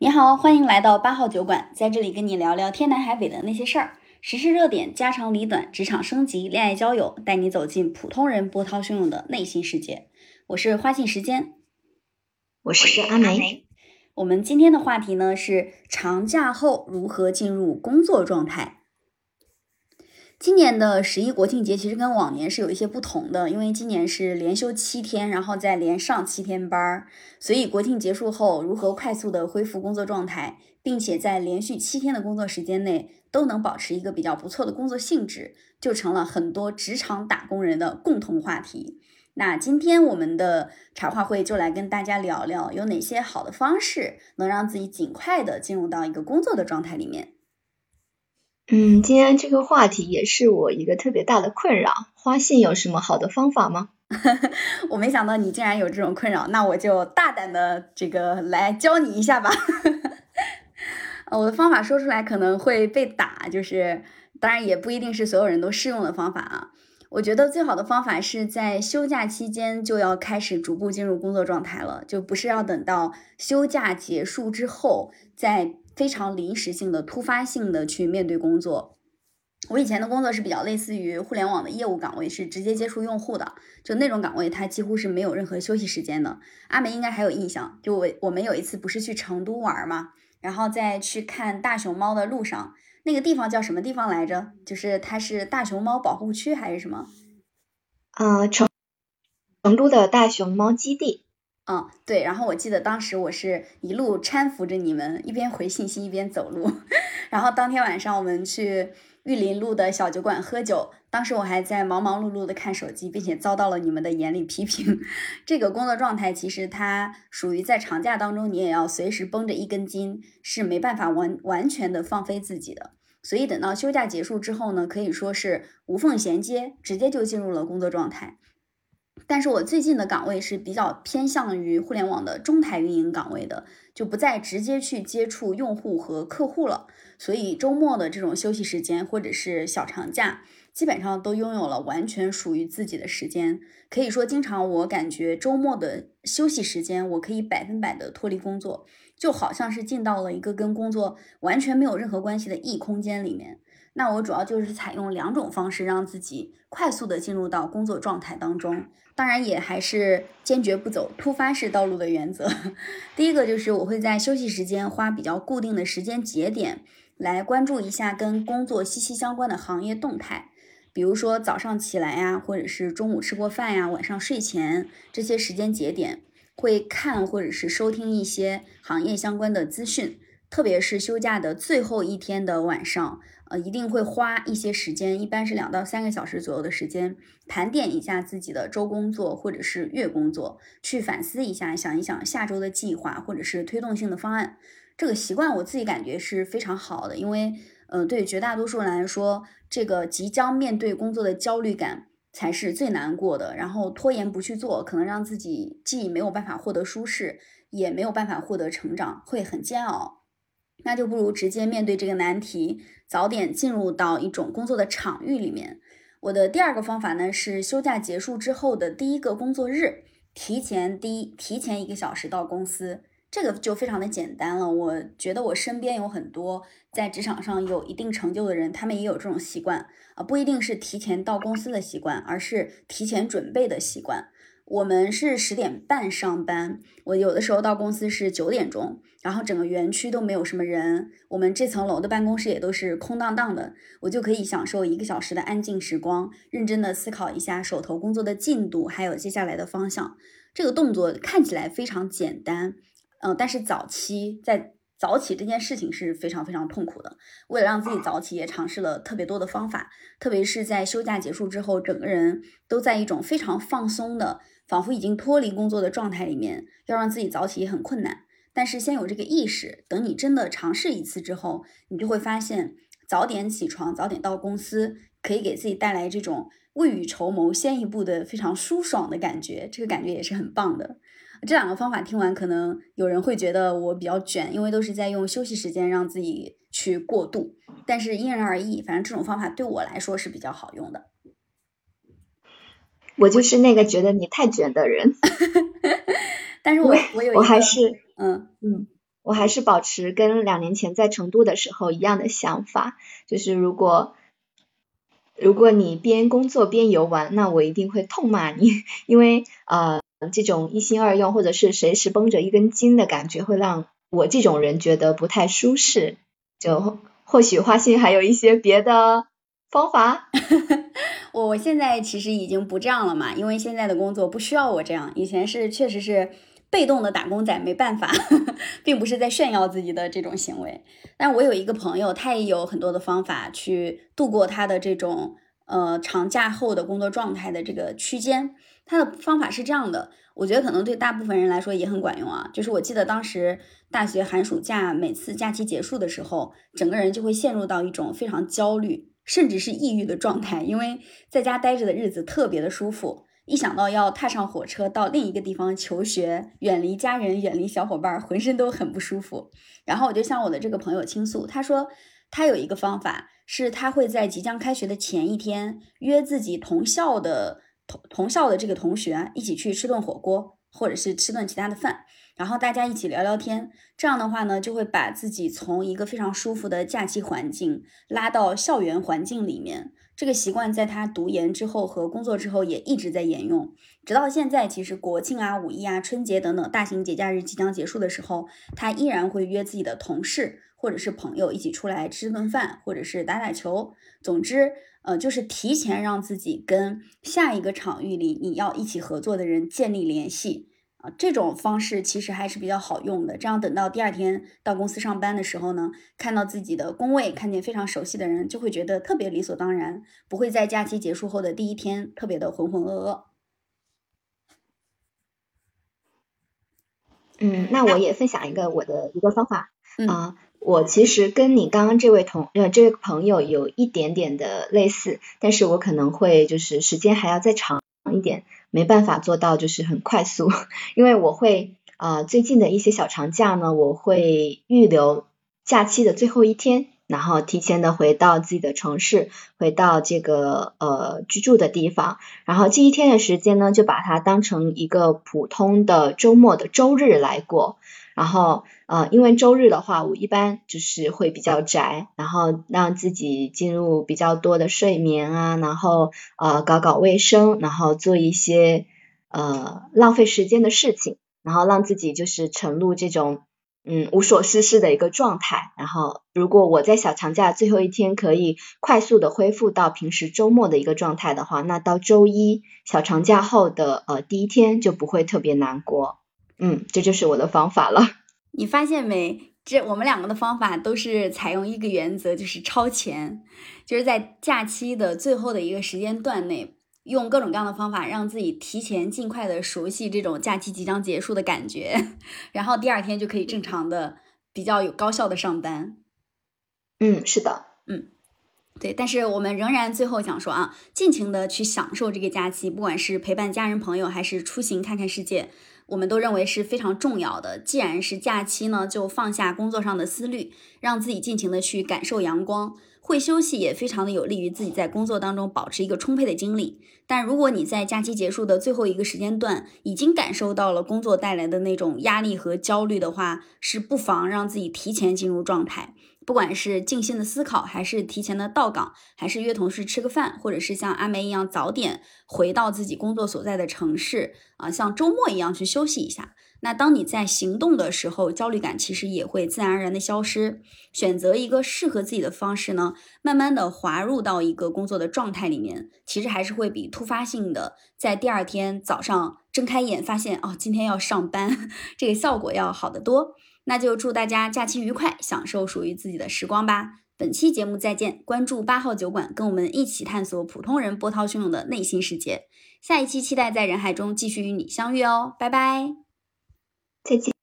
你好，欢迎来到八号酒馆，在这里跟你聊聊天南海北的那些事儿，时事热点、家长里短、职场升级、恋爱交友，带你走进普通人波涛汹涌的内心世界。我是花信时间，我是阿梅。我们今天的话题呢是长假后如何进入工作状态。今年的十一国庆节其实跟往年是有一些不同的，因为今年是连休七天，然后再连上七天班儿，所以国庆结束后如何快速的恢复工作状态，并且在连续七天的工作时间内都能保持一个比较不错的工作性质，就成了很多职场打工人的共同话题。那今天我们的茶话会就来跟大家聊聊，有哪些好的方式能让自己尽快的进入到一个工作的状态里面。嗯，今天这个话题也是我一个特别大的困扰。花信有什么好的方法吗？我没想到你竟然有这种困扰，那我就大胆的这个来教你一下吧。我的方法说出来可能会被打，就是当然也不一定是所有人都适用的方法啊。我觉得最好的方法是在休假期间就要开始逐步进入工作状态了，就不是要等到休假结束之后再。非常临时性的、突发性的去面对工作。我以前的工作是比较类似于互联网的业务岗位，是直接接触用户的，就那种岗位，它几乎是没有任何休息时间的。阿梅应该还有印象，就我我们有一次不是去成都玩嘛，然后在去看大熊猫的路上，那个地方叫什么地方来着？就是它是大熊猫保护区还是什么？呃，成成都的大熊猫基地。嗯，对，然后我记得当时我是一路搀扶着你们，一边回信息一边走路。然后当天晚上我们去玉林路的小酒馆喝酒，当时我还在忙忙碌碌的看手机，并且遭到了你们的严厉批评。这个工作状态其实它属于在长假当中，你也要随时绷着一根筋，是没办法完完全的放飞自己的。所以等到休假结束之后呢，可以说是无缝衔接，直接就进入了工作状态。但是我最近的岗位是比较偏向于互联网的中台运营岗位的，就不再直接去接触用户和客户了。所以周末的这种休息时间或者是小长假，基本上都拥有了完全属于自己的时间。可以说，经常我感觉周末的休息时间，我可以百分百的脱离工作，就好像是进到了一个跟工作完全没有任何关系的异空间里面。那我主要就是采用两种方式，让自己快速的进入到工作状态当中。当然，也还是坚决不走突发式道路的原则。第一个就是我会在休息时间花比较固定的时间节点，来关注一下跟工作息息相关的行业动态。比如说早上起来呀，或者是中午吃过饭呀，晚上睡前这些时间节点，会看或者是收听一些行业相关的资讯。特别是休假的最后一天的晚上。呃，一定会花一些时间，一般是两到三个小时左右的时间，盘点一下自己的周工作或者是月工作，去反思一下，想一想下周的计划或者是推动性的方案。这个习惯我自己感觉是非常好的，因为，呃，对绝大多数人来说，这个即将面对工作的焦虑感才是最难过的。然后拖延不去做，可能让自己既没有办法获得舒适，也没有办法获得成长，会很煎熬。那就不如直接面对这个难题，早点进入到一种工作的场域里面。我的第二个方法呢，是休假结束之后的第一个工作日，提前第一提前一个小时到公司，这个就非常的简单了。我觉得我身边有很多在职场上有一定成就的人，他们也有这种习惯啊，不一定是提前到公司的习惯，而是提前准备的习惯。我们是十点半上班，我有的时候到公司是九点钟，然后整个园区都没有什么人，我们这层楼的办公室也都是空荡荡的，我就可以享受一个小时的安静时光，认真的思考一下手头工作的进度，还有接下来的方向。这个动作看起来非常简单，嗯，但是早期在。早起这件事情是非常非常痛苦的。为了让自己早起，也尝试了特别多的方法。特别是在休假结束之后，整个人都在一种非常放松的，仿佛已经脱离工作的状态里面，要让自己早起也很困难。但是先有这个意识，等你真的尝试一次之后，你就会发现，早点起床，早点到公司，可以给自己带来这种未雨绸缪、先一步的非常舒爽的感觉。这个感觉也是很棒的。这两个方法听完，可能有人会觉得我比较卷，因为都是在用休息时间让自己去过渡。但是因人而异，反正这种方法对我来说是比较好用的。我就是那个觉得你太卷的人。但是我我有我还是嗯嗯，我还是保持跟两年前在成都的时候一样的想法，就是如果如果你边工作边游玩，那我一定会痛骂你，因为呃这种一心二用或者是随时绷着一根筋的感觉，会让我这种人觉得不太舒适。就或许花信还有一些别的方法。我现在其实已经不这样了嘛，因为现在的工作不需要我这样。以前是确实是被动的打工仔，没办法，并不是在炫耀自己的这种行为。但我有一个朋友，他也有很多的方法去度过他的这种呃长假后的工作状态的这个区间。他的方法是这样的，我觉得可能对大部分人来说也很管用啊。就是我记得当时大学寒暑假，每次假期结束的时候，整个人就会陷入到一种非常焦虑。甚至是抑郁的状态，因为在家待着的日子特别的舒服，一想到要踏上火车到另一个地方求学，远离家人，远离小伙伴，浑身都很不舒服。然后我就向我的这个朋友倾诉，他说他有一个方法，是他会在即将开学的前一天约自己同校的同同校的这个同学一起去吃顿火锅，或者是吃顿其他的饭。然后大家一起聊聊天，这样的话呢，就会把自己从一个非常舒服的假期环境拉到校园环境里面。这个习惯在他读研之后和工作之后也一直在沿用，直到现在。其实国庆啊、五一啊、春节等等大型节假日即将结束的时候，他依然会约自己的同事或者是朋友一起出来吃顿饭，或者是打打球。总之，呃，就是提前让自己跟下一个场域里你要一起合作的人建立联系。啊，这种方式其实还是比较好用的。这样等到第二天到公司上班的时候呢，看到自己的工位，看见非常熟悉的人，就会觉得特别理所当然，不会在假期结束后的第一天特别的浑浑噩噩。嗯，那我也分享一个我的一个方法啊，我其实跟你刚刚这位同呃这位朋友有一点点的类似，但是我可能会就是时间还要再长一点。没办法做到就是很快速，因为我会呃最近的一些小长假呢，我会预留假期的最后一天，然后提前的回到自己的城市，回到这个呃居住的地方，然后这一天的时间呢，就把它当成一个普通的周末的周日来过。然后，呃，因为周日的话，我一般就是会比较宅，然后让自己进入比较多的睡眠啊，然后呃搞搞卫生，然后做一些呃浪费时间的事情，然后让自己就是沉入这种嗯无所事事的一个状态。然后，如果我在小长假最后一天可以快速的恢复到平时周末的一个状态的话，那到周一小长假后的呃第一天就不会特别难过。嗯，这就是我的方法了。你发现没？这我们两个的方法都是采用一个原则，就是超前，就是在假期的最后的一个时间段内，用各种各样的方法让自己提前尽快的熟悉这种假期即将结束的感觉，然后第二天就可以正常的、比较有高效的上班。嗯，是的，嗯，对。但是我们仍然最后想说啊，尽情的去享受这个假期，不管是陪伴家人朋友，还是出行看看世界。我们都认为是非常重要的。既然是假期呢，就放下工作上的思虑，让自己尽情的去感受阳光。会休息也非常的有利于自己在工作当中保持一个充沛的精力。但如果你在假期结束的最后一个时间段已经感受到了工作带来的那种压力和焦虑的话，是不妨让自己提前进入状态。不管是静心的思考，还是提前的到岗，还是约同事吃个饭，或者是像阿梅一样早点回到自己工作所在的城市啊，像周末一样去休息一下。那当你在行动的时候，焦虑感其实也会自然而然的消失。选择一个适合自己的方式呢，慢慢的滑入到一个工作的状态里面，其实还是会比突发性的在第二天早上睁开眼发现哦，今天要上班，这个效果要好得多。那就祝大家假期愉快，享受属于自己的时光吧。本期节目再见，关注八号酒馆，跟我们一起探索普通人波涛汹涌的内心世界。下一期期待在人海中继续与你相遇哦，拜拜，再见。